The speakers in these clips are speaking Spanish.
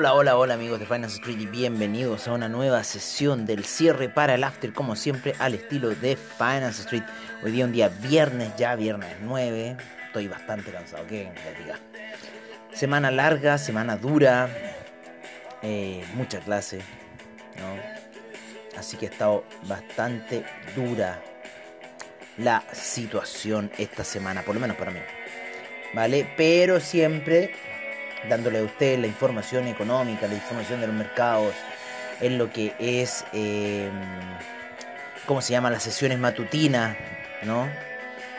Hola, hola, hola amigos de Finance Street y bienvenidos a una nueva sesión del cierre para el after, como siempre, al estilo de Finance Street. Hoy día un día viernes, ya viernes 9, estoy bastante cansado, que diga. Semana larga, semana dura, eh, mucha clase, ¿no? Así que ha estado bastante dura la situación esta semana, por lo menos para mí. ¿Vale? Pero siempre dándole a usted la información económica, la información de los mercados, en lo que es, eh, ¿cómo se llama? Las sesiones matutinas, ¿no?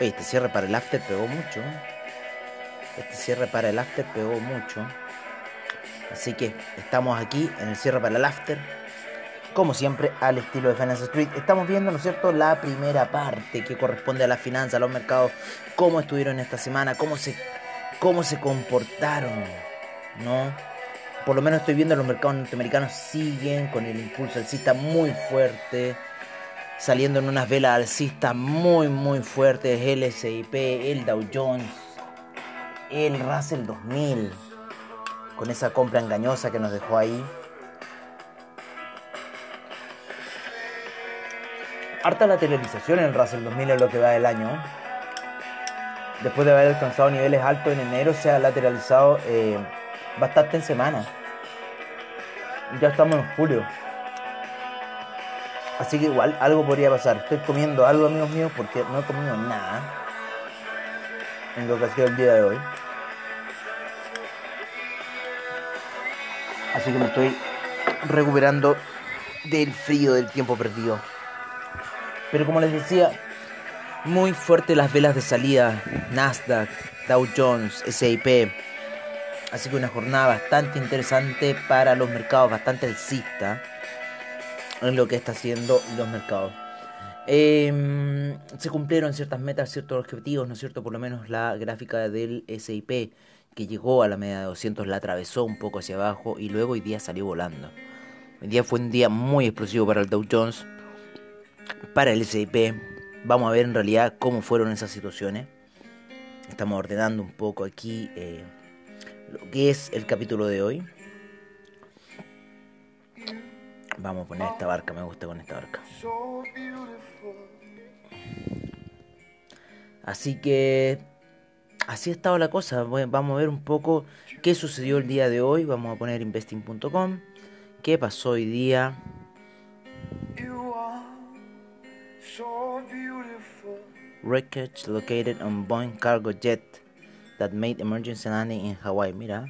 este cierre para el after pegó mucho. Este cierre para el after pegó mucho. Así que estamos aquí en el cierre para el after. Como siempre, al estilo de Finance Street. Estamos viendo, ¿no es cierto?, la primera parte que corresponde a la finanza, a los mercados, cómo estuvieron esta semana, cómo se, cómo se comportaron ¿no? Por lo menos estoy viendo los mercados norteamericanos siguen con el impulso alcista muy fuerte, saliendo en unas velas alcistas muy muy fuertes, el S&P, el Dow Jones, el Russell 2000, con esa compra engañosa que nos dejó ahí. Harta lateralización en el Russell 2000 es lo que va del año. Después de haber alcanzado niveles altos en enero, se ha lateralizado eh, bastante en semana. Ya estamos en julio. Así que igual algo podría pasar. Estoy comiendo algo, amigos míos, porque no he comido nada en lo que ha sido el día de hoy. Así que me estoy recuperando del frío del tiempo perdido. Pero como les decía, muy fuerte las velas de salida. Nasdaq, Dow Jones, SIP, Así que una jornada bastante interesante para los mercados, bastante alcista en lo que está haciendo los mercados. Em, se cumplieron ciertas metas, ciertos objetivos, ¿no es cierto? Por lo menos la gráfica del SIP que llegó a la media de 200 la atravesó un poco hacia abajo y luego hoy día salió volando. Hoy día fue un día muy explosivo para el Dow Jones, para el SIP. Vamos a ver en realidad cómo fueron esas situaciones. Estamos ordenando un poco aquí. Eh, lo que es el capítulo de hoy. Vamos a poner esta barca, me gusta con esta barca. Así que así ha estado la cosa. Vamos a ver un poco qué sucedió el día de hoy. Vamos a poner investing.com. ¿Qué pasó hoy día? Wreckage located on Boeing cargo jet that made emergency landing in Hawaii. Mira,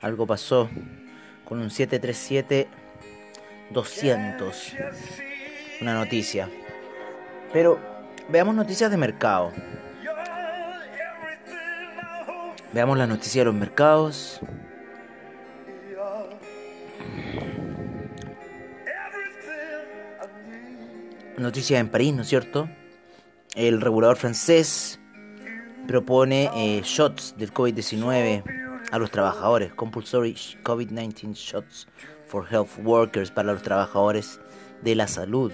algo pasó con un 737-200. Una noticia. Pero veamos noticias de mercado. Veamos las noticias de los mercados. Noticias en París, ¿no es cierto? El regulador francés propone eh, shots del COVID-19 a los trabajadores, compulsory COVID-19 shots for health workers para los trabajadores de la salud.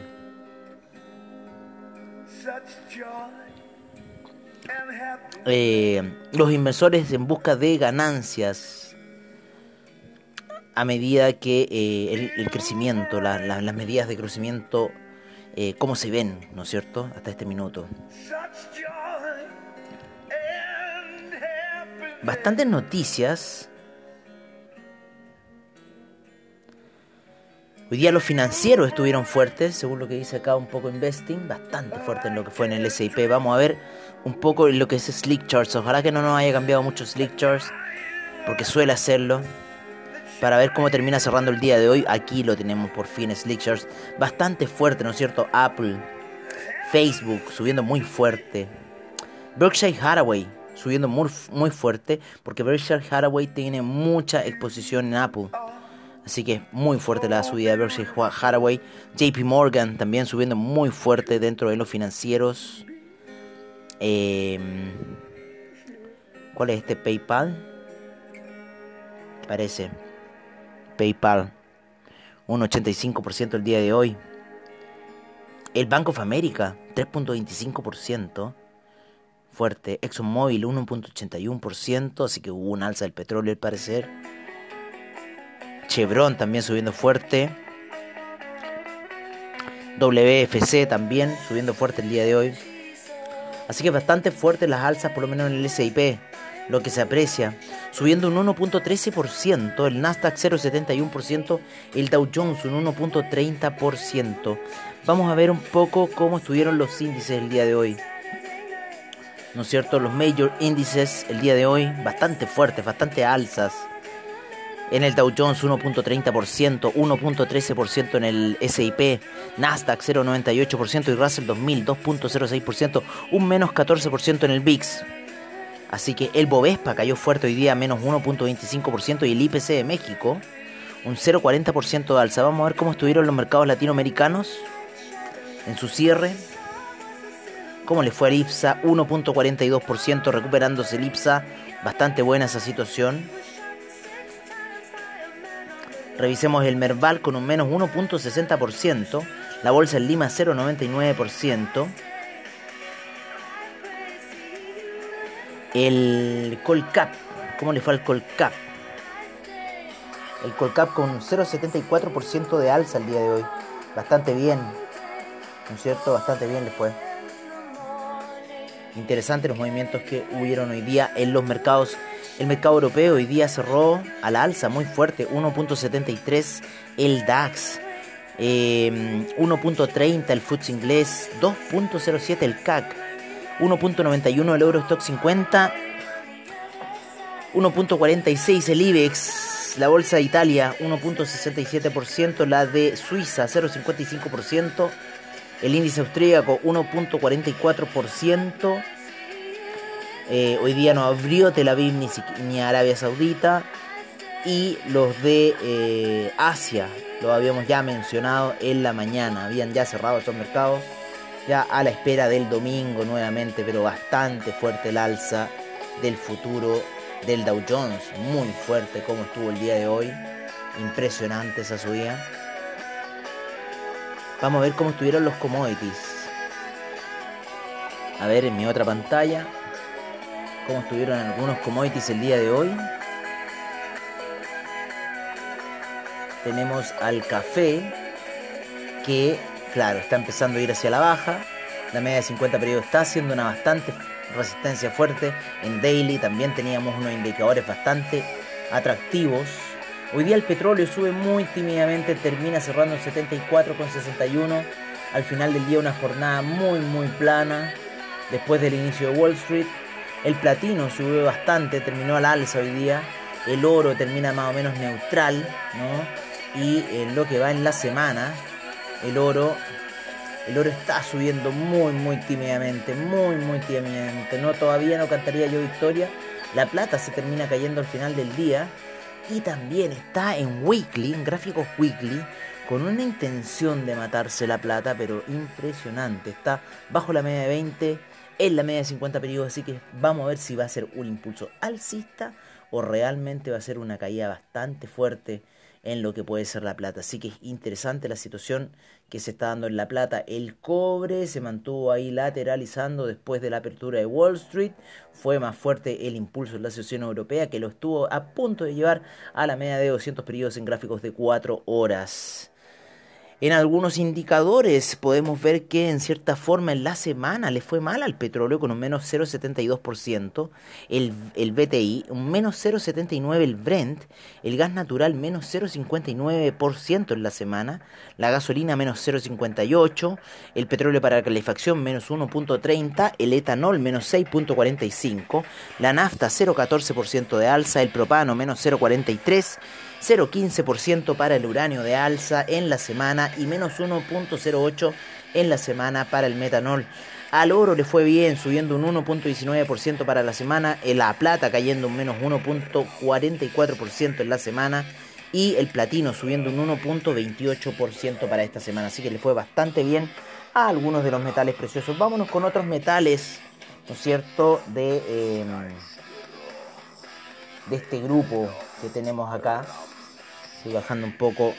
Eh, los inversores en busca de ganancias a medida que eh, el, crecimiento, las medidas de crecimiento, cómo se ven, ¿no es cierto?, hasta este minuto. Bastantes noticias. Hoy día los financieros estuvieron fuertes, según lo que dice acá un poco Investing, bastante fuerte en lo que fue en el SIP. Vamos a ver un poco lo que es Slick Charts. Ojalá que no nos haya cambiado mucho Slick Charts, porque suele hacerlo. Para ver cómo termina cerrando el día de hoy, aquí lo tenemos por fin, Slick Charts. Bastante fuerte, ¿no es cierto? Apple, Facebook subiendo muy fuerte. Berkshire Hathaway subiendo muy, muy fuerte porque Berkshire Hathaway tiene mucha exposición en Apple. Así que muy fuerte la subida de Berkshire Hathaway. JP Morgan también subiendo muy fuerte dentro de los financieros. Em, ¿Cuál es este? PayPal. Parece. PayPal. Un 85% el día de hoy. El Bank of America. 3.25% fuerte. ExxonMobil 1.81%, así que hubo un alza del petróleo al parecer. Chevron también subiendo fuerte. WFC también subiendo fuerte el día de hoy. Así que bastante fuertes las alzas, por lo menos en el SIP, lo que se aprecia. Subiendo un 1.13%, el Nasdaq 0.71%, el Dow Jones un 1.30%. Vamos a ver un poco cómo estuvieron los índices el día de hoy. ¿No es cierto? Los major índices el día de hoy bastante fuertes, bastante alzas. En el Dow Jones 1.30%, 1.13% en el SIP, Nasdaq 0.98% y Russell 2000 2.06%, un menos 14% en el VIX. Así que el Bovespa cayó fuerte hoy día, menos 1.25% y el IPC de México, un 0.40% de alza. Vamos a ver cómo estuvieron los mercados latinoamericanos en su cierre. ¿Cómo le fue al IPSA? 1.42% recuperándose el IPSA. Bastante buena esa situación. Revisemos el Merval con un menos 1.60%. La bolsa en Lima 0.99%. El Colcap. ¿Cómo le fue al Colcap? El Colcap con un 0.74% de alza el día de hoy. Bastante bien. ¿No es cierto? Bastante bien le fue. Interesante los movimientos que hubieron hoy día en los mercados. El mercado europeo hoy día cerró a la alza muy fuerte, 1.73 el DAX, 1.30 em, el FTSE inglés, 2.07 el CAC, 1.91 el Eurostock 50, 1.46 el IBEX, la bolsa de Italia 1.67%, la de Suiza 0.55%, el índice austríaco 1.44%, eh, hoy día no abrió Tel Aviv ni, Arabia Saudita. Y los de eh, Asia, lo habíamos ya mencionado en la mañana. Habían ya cerrado esos mercados. Ya a la espera del domingo nuevamente, pero bastante fuerte el alza del futuro del Dow Jones. Muy fuerte como estuvo el día de hoy. Impresionante esa subida. Vamos a ver cómo estuvieron los commodities. A ver en mi otra pantalla cómo estuvieron algunos commodities el día de hoy. Tenemos al café que, claro, está empezando a ir hacia la baja. La media de 50 periodos está haciendo una bastante resistencia fuerte. En daily también teníamos unos indicadores bastante atractivos. Hoy día el petróleo sube muy tímidamente, termina cerrando en 74,61. Al final del día una jornada muy muy plana después del inicio de Wall Street. El platino subió bastante, terminó al alza hoy día. El oro termina más o menos neutral, ¿no? Y en lo que va en la semana, el oro, el oro está subiendo muy, muy tímidamente, muy, muy tímidamente. No, todavía no cantaría yo victoria. La plata se termina cayendo al final del día. Y también está en weekly, en gráficos weekly, con una intención de matarse la plata, pero impresionante. Está bajo la media de 20 en la media de 50 periodos, así que vamos a ver si va a ser un impulso alcista o realmente va a ser una caída bastante fuerte en lo que puede ser la plata. Así que es interesante la situación que se está dando en la plata. El cobre se mantuvo ahí lateralizando después de la apertura de Wall Street. Fue más fuerte el impulso en la Asociación Europea que lo estuvo a punto de llevar a la media de 200 periodos en gráficos de 4 horas. En algunos indicadores podemos ver que en cierta forma en la semana le fue mal al petróleo con un menos 0,72%, el, el BTI un menos 0,79% el Brent, el gas natural menos 0,59% en la semana, la gasolina menos 0,58%, el petróleo para calefacción menos 1,30%, el etanol menos 6,45%, la nafta 0,14% de alza, el propano menos 0,43%, 0,15% para el uranio de alza en la semana y menos 1.08 en la semana para el metanol. Al oro le fue bien, subiendo un 1.19% para la semana, la plata cayendo un menos 1.44% en la semana y el platino subiendo un 1.28% para esta semana. Así que le fue bastante bien a algunos de los metales preciosos. Vámonos con otros metales, ¿no es cierto?, de, em, de este grupo que tenemos acá. Estoy bajando un poco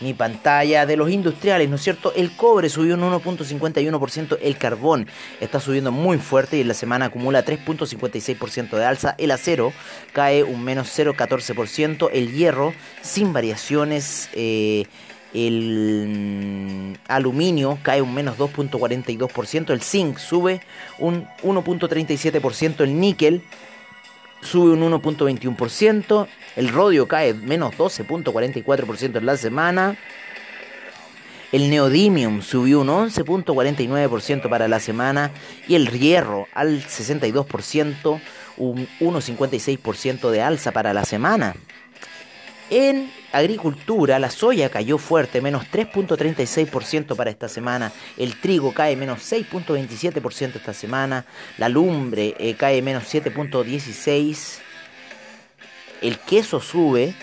mi pantalla de los industriales, ¿no es cierto? El cobre subió un 1.51%, el carbón está subiendo muy fuerte y en la semana acumula 3.56% de alza, el acero cae un menos 0.14%, el hierro sin variaciones, eh, el aluminio cae un menos 2.42%, el zinc sube un 1.37%, el níquel sube un 1.21%, el rodio cae menos 12.44% en la semana. El neodymium subió un 11.49% para la semana y el hierro al 62%, un 1.56% de alza para la semana. En agricultura, la soya cayó fuerte, menos 3.36% para esta semana. El trigo cae menos 6.27% esta semana. La lumbre eh, cae menos 7.16%. El queso sube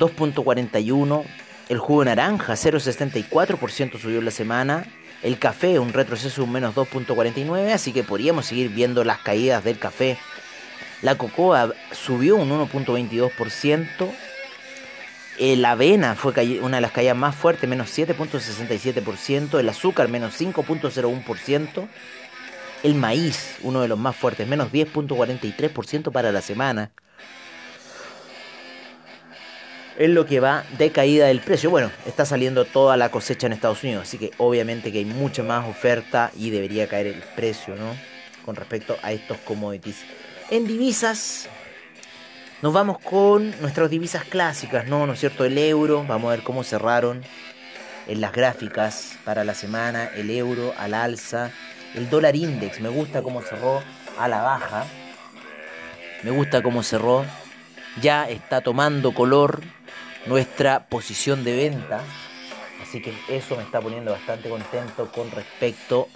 2.41%. El jugo de naranja 0.64% subió la semana. El café un retroceso un menos 2.49%. Así que podríamos seguir viendo las caídas del café. La cocoa subió un 1.22%. La avena fue una de las caídas más fuertes, menos 7.67%. El azúcar, menos 5.01%. El maíz, uno de los más fuertes, menos 10.43% para la semana es lo que va de caída del precio. Bueno, está saliendo toda la cosecha en Estados Unidos, así que obviamente que hay mucha más oferta y debería caer el precio, ¿no? Con respecto a estos commodities. En divisas, nos vamos con nuestras divisas clásicas, ¿no? ¿No es cierto? El euro, vamos a ver cómo cerraron en las gráficas para la semana, el euro al alza, el dólar index, me gusta cómo cerró a la baja, me gusta cómo cerró, ya está tomando color, nuestra posición de venta. Así que eso me está poniendo bastante contento con respecto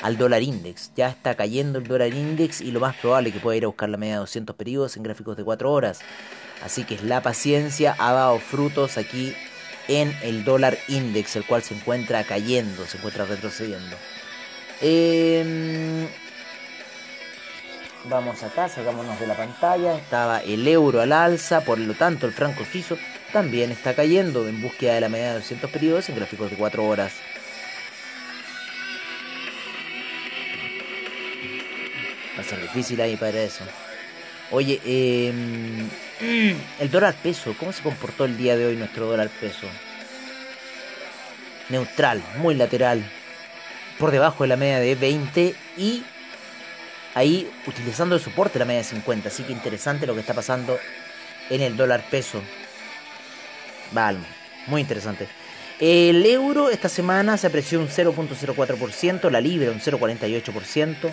al dólar index. Ya está cayendo el dólar index y lo más probable es que pueda ir a buscar la media de 200 periodos en gráficos de 4 horas. Así que la paciencia ha dado frutos aquí en el dólar index, el cual se encuentra cayendo, se encuentra retrocediendo. Em, vamos acá, sacámonos de la pantalla. Estaba el euro al alza, por lo tanto el franco suizo también está cayendo en búsqueda de la media de 200 periodos en gráficos de 4 horas. Difícil ahí para eso. Oye, em, el dólar peso, ¿cómo se comportó el día de hoy nuestro dólar peso? Neutral, muy lateral, por debajo de la media de 20 y ahí utilizando el soporte la media de 50. Así que interesante lo que está pasando en el dólar peso. Vale, muy interesante. El euro esta semana se apreció un 0.04%, la libra un 0.48%,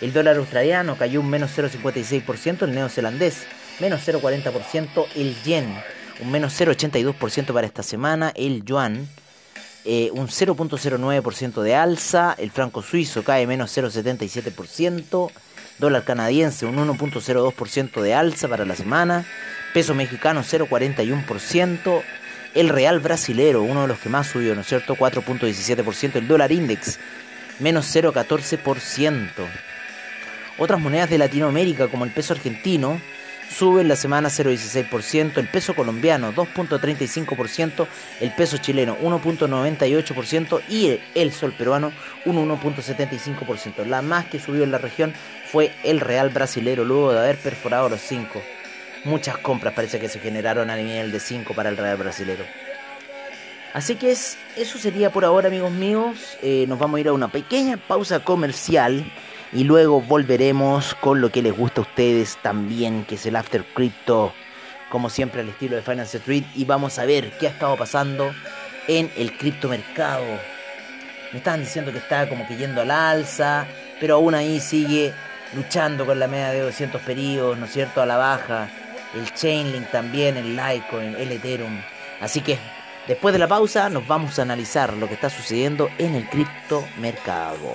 el dólar australiano cayó un menos 0.56%, el neozelandés menos 0.40%, el yen un menos 0.82% para esta semana, el yuan eh, un 0.09% de alza, el franco suizo cae menos 0.77%, dólar canadiense un 1.02% de alza para la semana, peso mexicano 0,41%, el real brasilero, uno de los que más subió, ¿no es cierto? 4.17%, el dólar index, menos 0,14%. Otras monedas de Latinoamérica, como el peso argentino, suben la semana 0,16%, el peso colombiano 2.35%, el peso chileno 1.98% y el sol peruano un 1.75%. La más que subió en la región fue el real brasilero luego de haber perforado los 5 muchas compras parece que se generaron a nivel de 5 para el Real Brasilero. Así que es, eso sería por ahora, amigos míos. Eh, nos vamos a ir a una pequeña pausa comercial y luego volveremos con lo que les gusta a ustedes también, que es el After Crypto, como siempre al estilo de Finance Street. Y vamos a ver qué ha estado pasando en el criptomercado. Me estaban diciendo que está como que yendo al alza, pero aún ahí sigue luchando con la media de 200 periodos, ¿no es cierto?, a la baja el Chainlink también, el Litecoin, el Ethereum. Así que después de la pausa nos vamos a analizar lo que está sucediendo en el criptomercado.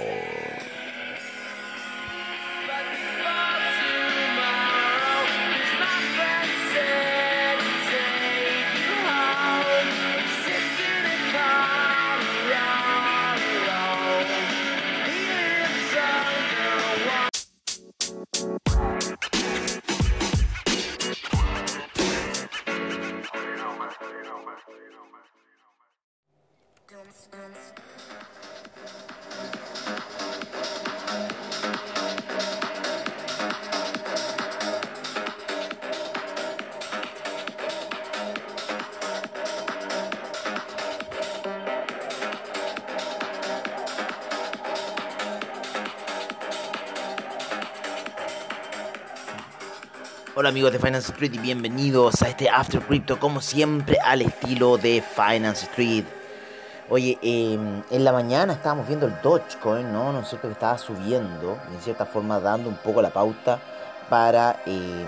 Hola amigos de Finance Street y bienvenidos a este After Crypto como siempre al estilo de Finance Street. Oye, em, en la mañana estábamos viendo el Dogecoin, ¿no? ¿No es cierto? Que estaba subiendo, en cierta forma dando un poco la pauta para em,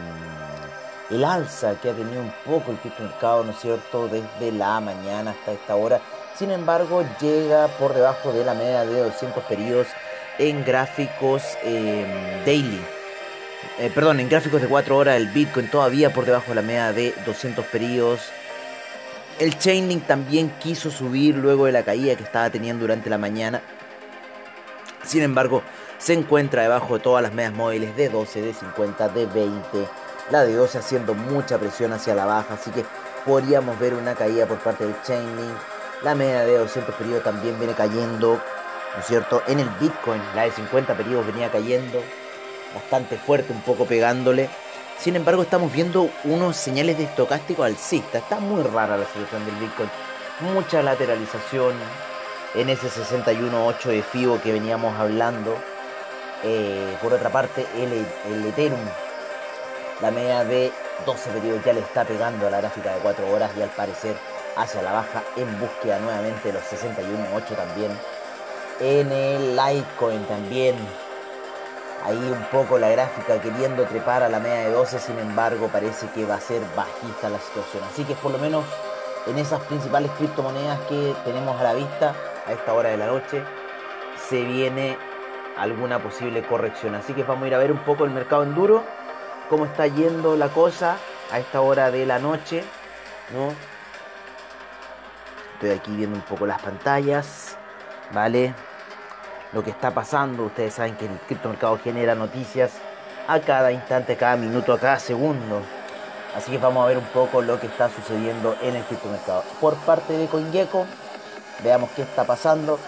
el alza que ha tenido un poco el criptomercado, ¿no es cierto? Desde la mañana hasta esta hora. Sin embargo, llega por debajo de la media de 200 periodos en gráficos em, daily. Eh, perdón, en gráficos de 4 horas el Bitcoin todavía por debajo de la media de 200 periodos. El Chainlink también quiso subir luego de la caída que estaba teniendo durante la mañana. Sin embargo, se encuentra debajo de todas las medias móviles de 12, de 50, de 20. La de 12 haciendo mucha presión hacia la baja, así que podríamos ver una caída por parte del Chainlink. La media de 200 periodos también viene cayendo, ¿no es cierto? En el Bitcoin, la de 50 periodos venía cayendo bastante fuerte, un poco pegándole. Sin embargo, estamos viendo unos señales de estocástico alcista. Está muy rara la situación del Bitcoin. Mucha lateralización en ese 61.8 de FIBO que veníamos hablando. Eh, por otra parte, el, el Ethereum, la media de 12 periodos ya le está pegando a la gráfica de 4 horas y al parecer hacia la baja en búsqueda nuevamente de los 61.8 también. En el Litecoin también ahí un poco la gráfica queriendo trepar a la media de 12, sin embargo parece que va a ser bajista la situación. Así que por lo menos en esas principales criptomonedas que tenemos a la vista a esta hora de la noche, se viene alguna posible corrección. Así que vamos a ir a ver un poco el mercado en duro, cómo está yendo la cosa a esta hora de la noche. ¿no? Estoy aquí viendo un poco las pantallas, ¿vale? Lo que está pasando. Ustedes saben que el criptomercado genera noticias a cada instante, a cada minuto, a cada segundo. Así que vamos a ver un poco lo que está sucediendo en el criptomercado. Por parte de CoinGecko, veamos qué está pasando.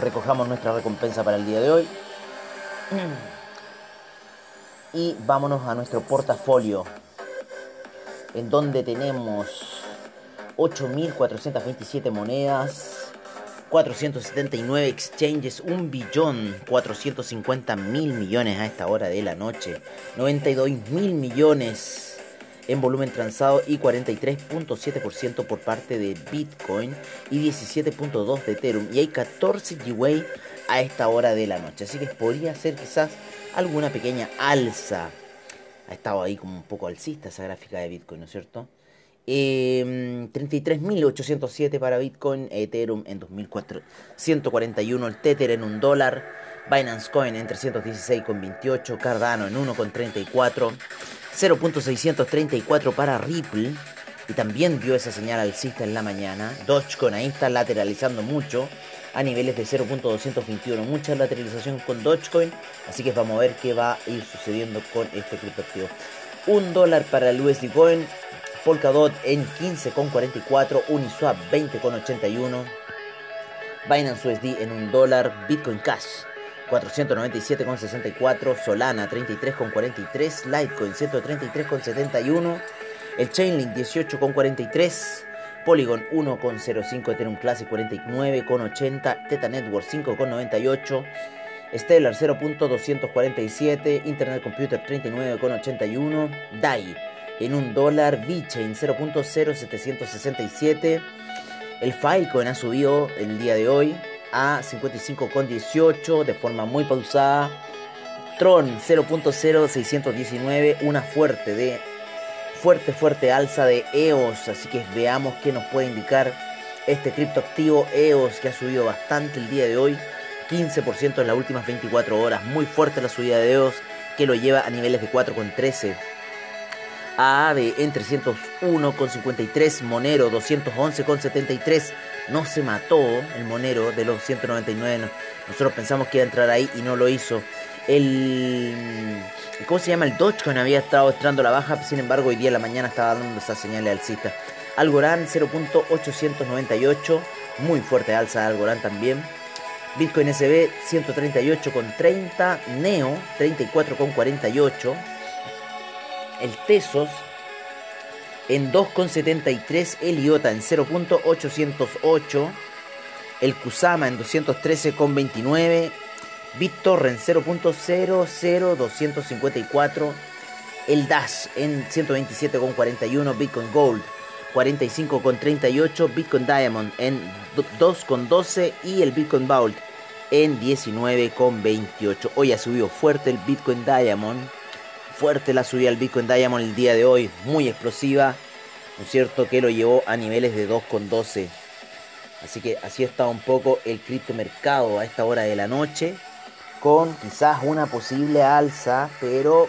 Recojamos nuestra recompensa para el día de hoy. Y vámonos a nuestro portafolio, en donde tenemos 8.427 monedas, 479 exchanges, 1 billón 450 mil millones a esta hora de la noche, 92 mil millones en volumen transado y 43.7% por parte de Bitcoin y 17.2 de Ethereum y hay 14 GWay a esta hora de la noche, así que podría ser quizás alguna pequeña alza. Ha estado ahí como un poco alcista esa gráfica de Bitcoin, ¿no es cierto? 33.807 em, para Bitcoin, Ethereum en 2.441, el Tether en un dólar, Binance Coin en 316,28, Cardano en 1,34, 0.634 para Ripple, y también dio esa señal alcista en la mañana. Dogecoin ahí está lateralizando mucho a niveles de 0.221, mucha lateralización con Dogecoin, así que vamos a ver qué va a ir sucediendo con este criptoactivo. Un dólar para el USD Coin, Polkadot en 15,44, Uniswap 20,81, Binance USD en 1 dólar, Bitcoin Cash 497,64, Solana 33,43, Litecoin 133,71, el Chainlink 18,43, Polygon 1,05, Ethereum Classic 49,80, Teta Network 5,98, Stellar 0.247, Internet Computer 39,81, DAI en un dólar, VeChain 0.0767. El Filecoin ha subido el día de hoy a 55,18 de forma muy pausada. Tron 0.0619, una fuerte de fuerte fuerte alza de EOS, así que veamos qué nos puede indicar este criptoactivo EOS que ha subido bastante el día de hoy, 15% en las últimas 24 horas, muy fuerte la subida de EOS que lo lleva a niveles de 4,13 AAVE en 301,53, Monero 211,73. No se mató el Monero de los 199. Nosotros pensamos que iba a entrar ahí y no lo hizo. El. ¿Cómo se llama? El Dogecoin había estado entrando a la baja, sin embargo, hoy día en la mañana estaba dando esa señal de alcista. Algorand 0.898, muy fuerte alza de Algorand también. Bitcoin SB 138,30, Neo 34,48 el Tesos en 2,73, el IOTA en 0.808, el Kusama en 213,29, BitTorrent 0.00254. El Dash en 127,41. Bitcoin Gold 45,38. Bitcoin Diamond en 2,12. Y el Bitcoin Vault en 19,28. Hoy ha subido fuerte el Bitcoin Diamond. Fuerte la subida del Bitcoin Diamond el día de hoy. Muy explosiva. ¿No es cierto? Que lo llevó a niveles de 2,12. Así que así está un poco el criptomercado a esta hora de la noche. Con quizás una posible alza. Pero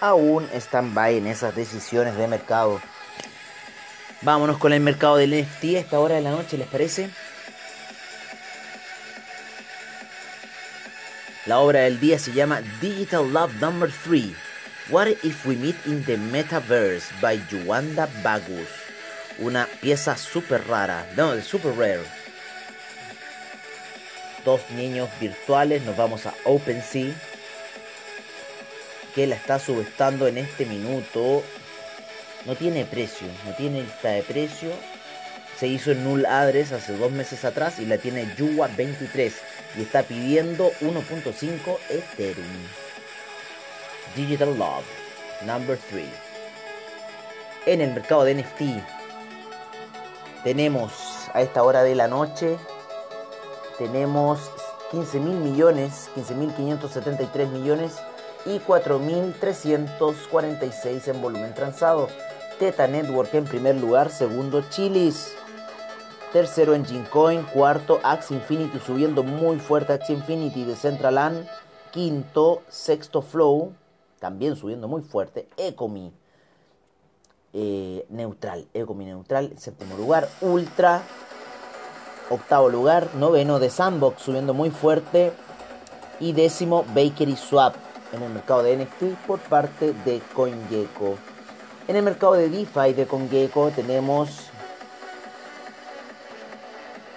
aún están by en esas decisiones de mercado. Vámonos con el mercado del NFT a esta hora de la noche, ¿les parece? La obra del día se llama Digital Love Number 3. What If We Meet in the Metaverse by Yuanda Bagus. Una pieza super rara, no, super rare. Dos niños virtuales, nos vamos a OpenSea, que la está subestando en este minuto. No tiene precio, no tiene lista de precio. Se hizo en Null Address hace dos meses atrás y la tiene Yuwa 23 y está pidiendo 1.5 Ethereum. Digital Love, number 3. En el mercado de NFT tenemos a esta hora de la noche, tenemos 15 mil millones, 15 mil 573 millones y 4.346 en volumen transado. Teta Network en primer lugar, segundo Chilis. Tercero en Coin, cuarto Axie Infinity subiendo muy fuerte Axie Infinity de Centraland, quinto, sexto Flow, también subiendo muy fuerte, Ecomi eh, neutral, Ecomi neutral, séptimo lugar, Ultra, octavo lugar, noveno de Sandbox subiendo muy fuerte y décimo Bakery Swap en el mercado de NFT por parte de CoinGecko. En el mercado de DeFi de CoinGecko tenemos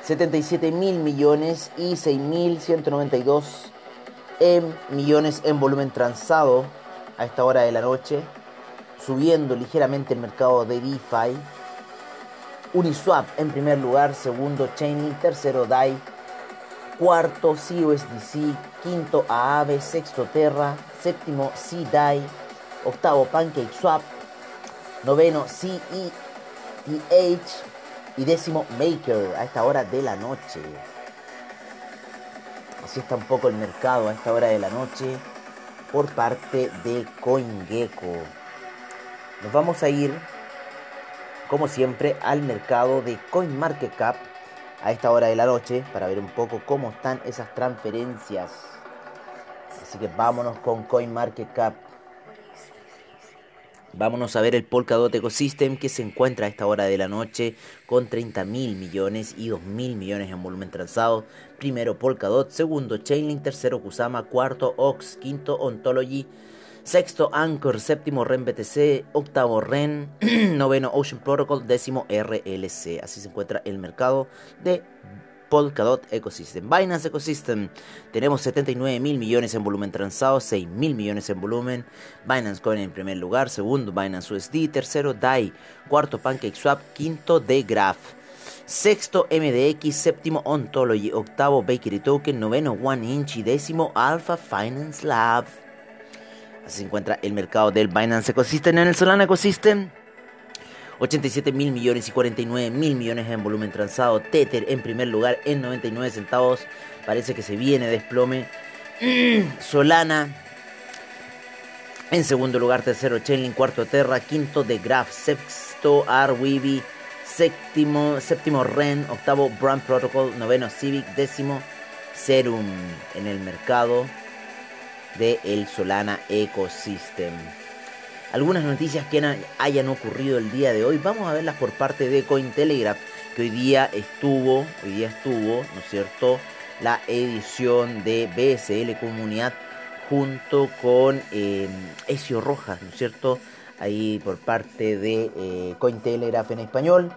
77 mil millones y 6.192 en millones en volumen transado a esta hora de la noche, subiendo ligeramente el mercado de DeFi. Uniswap en primer lugar, segundo Chainlink, tercero DAI, cuarto CUSDC, quinto Aave, sexto Terra, séptimo CDAI, octavo PancakeSwap, noveno CETH, y décimo Maker a esta hora de la noche. Así está un poco el mercado a esta hora de la noche por parte de CoinGecko. Nos vamos a ir, como siempre, al mercado de CoinMarketCap a esta hora de la noche para ver un poco cómo están esas transferencias. Así que vámonos con CoinMarketCap. Vámonos a ver el Polkadot Ecosystem que se encuentra a esta hora de la noche con 30 mil millones y 2 mil millones en volumen transado. Primero Polkadot, segundo Chainlink, tercero Kusama, cuarto Ox, quinto Ontology, sexto Anchor, séptimo REN BTC, octavo REN, noveno Ocean Protocol, décimo RLC. Así se encuentra el mercado de Polkadot Ecosystem. Binance Ecosystem, tenemos 79 mil millones en volumen transado, 6 mil millones en volumen. Binance Coin en primer lugar, segundo Binance USD, tercero DAI, cuarto PancakeSwap, quinto Graph. Sexto MDX, séptimo Ontology, octavo Bakery Token, noveno One Inch y décimo Alpha Finance Lab. Así se encuentra el mercado del Binance Ecosystem en el Solana Ecosystem. 87 mil millones y 49 mil millones en volumen transado. Tether en primer lugar en 99 centavos. Parece que se viene desplome. Solana en segundo lugar, tercero Chainlink, cuarto Terra, quinto The Graph, sexto Arweeby, séptimo, séptimo Ren, octavo Brand Protocol, noveno Civic, décimo Serum en el mercado de el Solana Ecosystem algunas noticias que hayan ocurrido el día de hoy. Vamos a verlas por parte de Cointelegraph, que hoy día estuvo, hoy día estuvo, ¿no es cierto?, la edición de BSL Comunidad junto con eh, Ezio Rojas, ¿no es cierto?, ahí por parte de eh, Cointelegraph en español.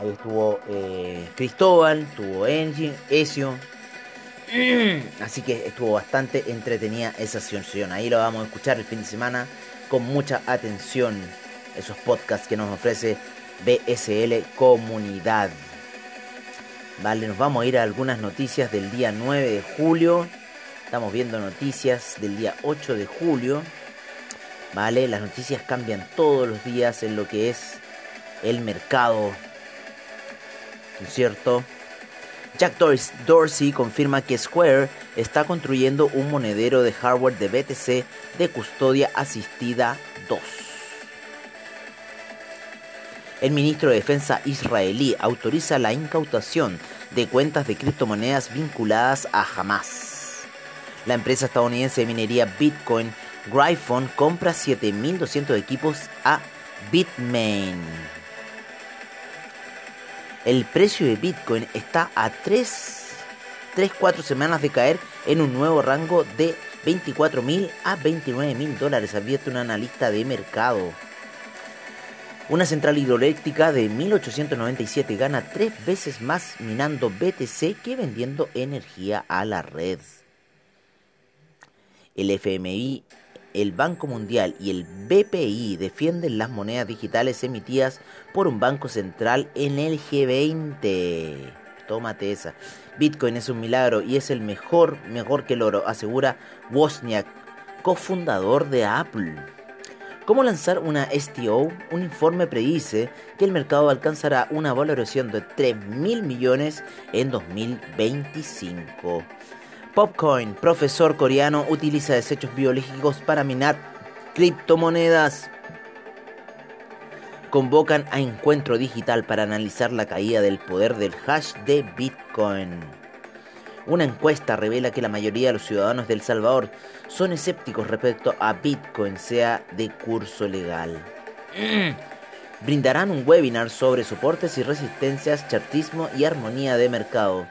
Ahí estuvo eh, Cristóbal, estuvo Engine, Ezio. Así que estuvo bastante entretenida esa sesión. Ahí lo vamos a escuchar el fin de semana con mucha atención esos podcasts que nos ofrece BSL Comunidad. Vale, nos vamos a ir a algunas noticias del día 9 de julio. Estamos viendo noticias del día 8 de julio. ¿Vale? Las noticias cambian todos los días en lo que es el mercado. ¿No es cierto? Jack Dorsey confirma que Square está construyendo un monedero de hardware de BTC de custodia asistida 2. El ministro de Defensa israelí autoriza la incautación de cuentas de criptomonedas vinculadas a Hamas. La empresa estadounidense de minería Bitcoin, Gryphon, compra 7.200 equipos a Bitmain. El precio de Bitcoin está a 3, 3 4 semanas de caer en un nuevo rango de 24.000 a 29.000 dólares, advierte un analista de mercado. Una central hidroeléctrica de 1897 gana tres veces más minando BTC que vendiendo energía a la red. El FMI, el Banco Mundial y el BPI defienden las monedas digitales emitidas por un banco central en el G20. Tómate esa. Bitcoin es un milagro y es el mejor, mejor que el oro, asegura Wozniak, cofundador de Apple. ¿Cómo lanzar una STO? Un informe predice que el mercado alcanzará una valoración de 3 mil millones en 2025. Popcoin, profesor coreano, utiliza desechos biológicos para minar criptomonedas. Convocan a encuentro digital para analizar la caída del poder del hash de Bitcoin. Una encuesta revela que la mayoría de los ciudadanos de El Salvador son escépticos respecto a Bitcoin sea de curso legal. Brindarán un webinar sobre soportes y resistencias, chartismo y armonía de mercado.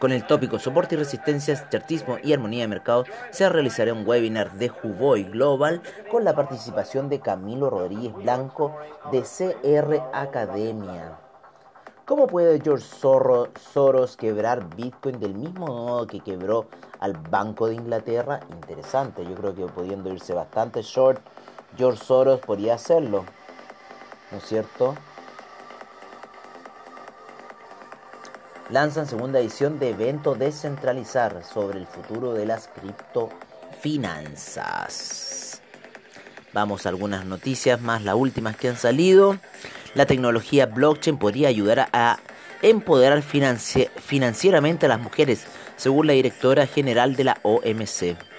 Con el tópico Soporte y resistencias, chartismo y armonía de mercado, se realizará un webinar de Juboy Global con la participación de Camilo Rodríguez Blanco de CR Academia. ¿Cómo puede George Soros quebrar Bitcoin del mismo modo que quebró al Banco de Inglaterra? Interesante, yo creo que pudiendo irse bastante short, George Soros podría hacerlo, ¿no es cierto? Lanzan segunda edición de evento Descentralizar sobre el futuro de las criptofinanzas. Vamos a algunas noticias más, las últimas que han salido la tecnología blockchain podría ayudar a empoderar financieramente a las mujeres, según la directora general de la OMC.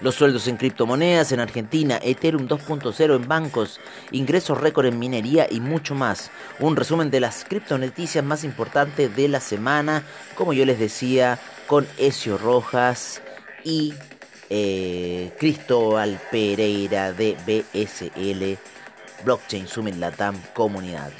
Los sueldos en criptomonedas en Argentina, Ethereum 2.0 en bancos, ingresos récord en minería y mucho más. Un resumen de las criptonoticias más importantes de la semana, como yo les decía, con Ezio Rojas y eh, Cristóbal Pereira de BSL Blockchain Summit Latam Comunidad.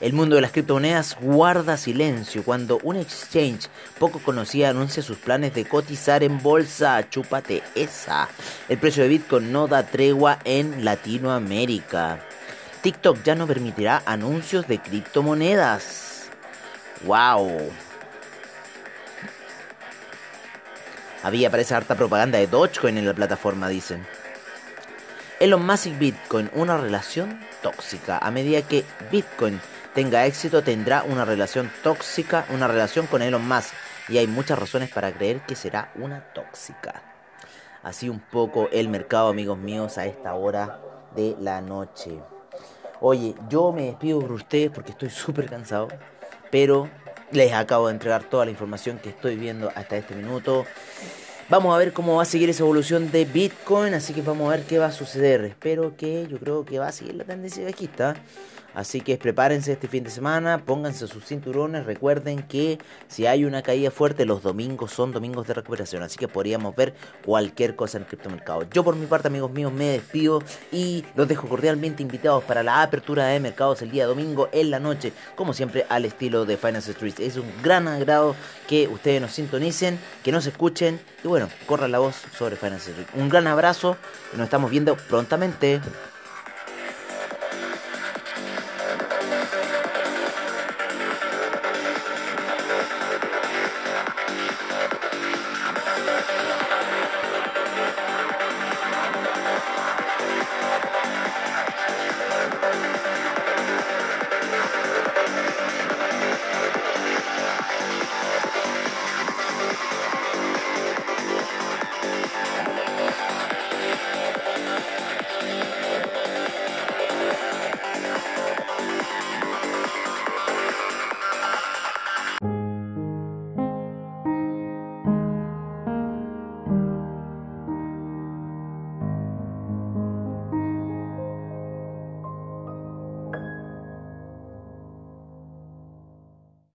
El mundo de las criptomonedas guarda silencio cuando un exchange poco conocido anuncia sus planes de cotizar en bolsa. Chúpate esa. El precio de Bitcoin no da tregua en Latinoamérica. TikTok ya no permitirá anuncios de criptomonedas. ¡Wow! Había parece harta propaganda de Dogecoin en la plataforma, dicen. Elon Musk y Bitcoin, una relación tóxica. A medida que Bitcoin tenga éxito, tendrá una relación tóxica, una relación con Elon Musk. Y hay muchas razones para creer que será una tóxica. Así un poco el mercado, amigos míos, a esta hora de la noche. Oye, yo me despido por ustedes porque estoy súper cansado. Pero les acabo de entregar toda la información que estoy viendo hasta este minuto. Vamos a ver cómo va a seguir esa evolución de Bitcoin, así que vamos a ver qué va a suceder. Espero que yo creo que va a seguir la tendencia bajista. Así que prepárense este fin de semana, pónganse sus cinturones, recuerden que si hay una caída fuerte, los domingos son domingos de recuperación, así que podríamos ver cualquier cosa en el criptomercado. Yo por mi parte, amigos míos, me despido y los dejo cordialmente invitados para la apertura de mercados el día domingo en la noche, como siempre al estilo de Finance Street. Es un gran agrado que ustedes nos sintonicen, que nos escuchen y bueno, corran la voz sobre Finance Street. Un gran abrazo nos estamos viendo prontamente.